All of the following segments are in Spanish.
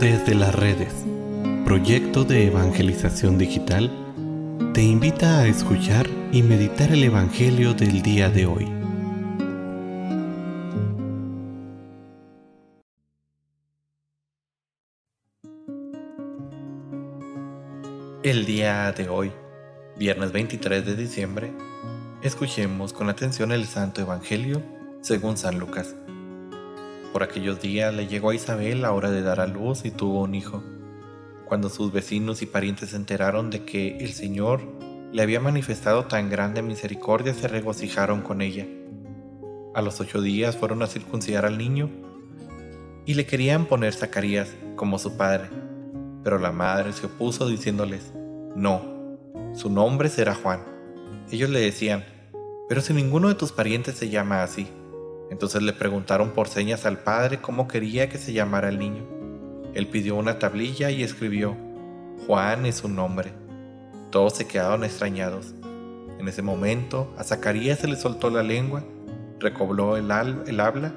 Desde las redes, proyecto de evangelización digital, te invita a escuchar y meditar el Evangelio del día de hoy. El día de hoy, viernes 23 de diciembre, escuchemos con atención el Santo Evangelio según San Lucas. Por aquellos días le llegó a Isabel la hora de dar a luz y tuvo un hijo. Cuando sus vecinos y parientes se enteraron de que el Señor le había manifestado tan grande misericordia, se regocijaron con ella. A los ocho días fueron a circuncidar al niño y le querían poner Zacarías como su padre, pero la madre se opuso diciéndoles, no, su nombre será Juan. Ellos le decían, pero si ninguno de tus parientes se llama así. Entonces le preguntaron por señas al padre cómo quería que se llamara el niño. Él pidió una tablilla y escribió, Juan es su nombre. Todos se quedaron extrañados. En ese momento a Zacarías se le soltó la lengua, recobró el, el habla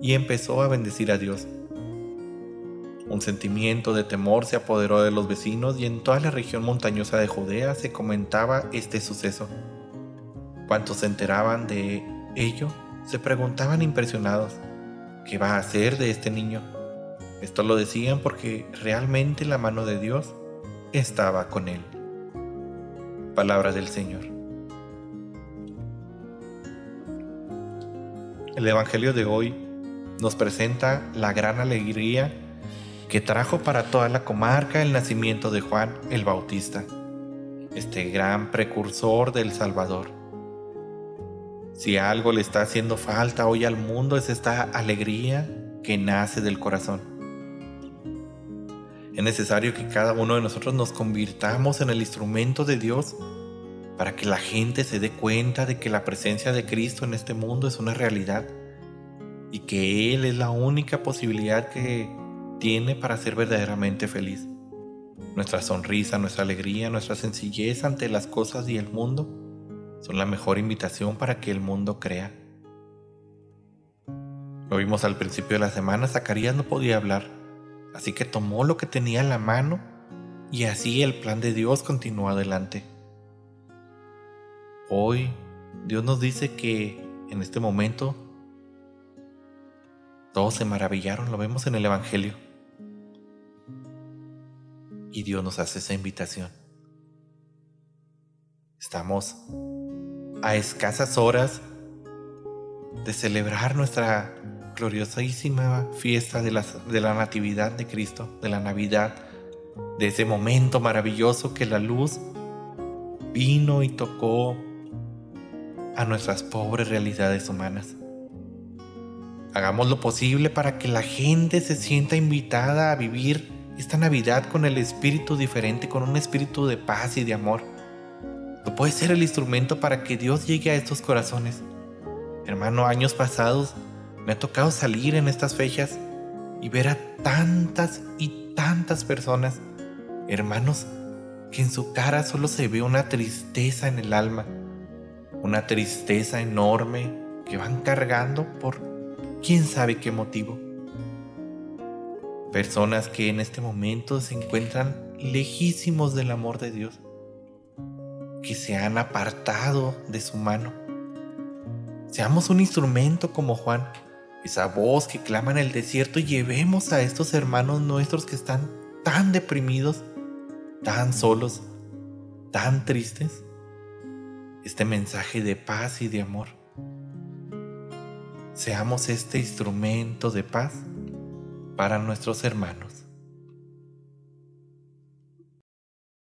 y empezó a bendecir a Dios. Un sentimiento de temor se apoderó de los vecinos y en toda la región montañosa de Judea se comentaba este suceso. Cuantos se enteraban de ello se preguntaban impresionados, ¿qué va a hacer de este niño? Esto lo decían porque realmente la mano de Dios estaba con él. Palabra del Señor. El Evangelio de hoy nos presenta la gran alegría que trajo para toda la comarca el nacimiento de Juan el Bautista, este gran precursor del Salvador. Si algo le está haciendo falta hoy al mundo es esta alegría que nace del corazón. Es necesario que cada uno de nosotros nos convirtamos en el instrumento de Dios para que la gente se dé cuenta de que la presencia de Cristo en este mundo es una realidad y que Él es la única posibilidad que tiene para ser verdaderamente feliz. Nuestra sonrisa, nuestra alegría, nuestra sencillez ante las cosas y el mundo son la mejor invitación para que el mundo crea. Lo vimos al principio de la semana, Zacarías no podía hablar, así que tomó lo que tenía en la mano y así el plan de Dios continuó adelante. Hoy Dios nos dice que en este momento todos se maravillaron, lo vemos en el Evangelio. Y Dios nos hace esa invitación. Estamos a escasas horas de celebrar nuestra gloriosísima fiesta de la, de la Natividad de Cristo, de la Navidad, de ese momento maravilloso que la luz vino y tocó a nuestras pobres realidades humanas. Hagamos lo posible para que la gente se sienta invitada a vivir esta Navidad con el espíritu diferente, con un espíritu de paz y de amor puede ser el instrumento para que Dios llegue a estos corazones. Hermano, años pasados me ha tocado salir en estas fechas y ver a tantas y tantas personas, hermanos, que en su cara solo se ve una tristeza en el alma, una tristeza enorme que van cargando por quién sabe qué motivo. Personas que en este momento se encuentran lejísimos del amor de Dios que se han apartado de su mano. Seamos un instrumento como Juan, esa voz que clama en el desierto y llevemos a estos hermanos nuestros que están tan deprimidos, tan solos, tan tristes, este mensaje de paz y de amor. Seamos este instrumento de paz para nuestros hermanos.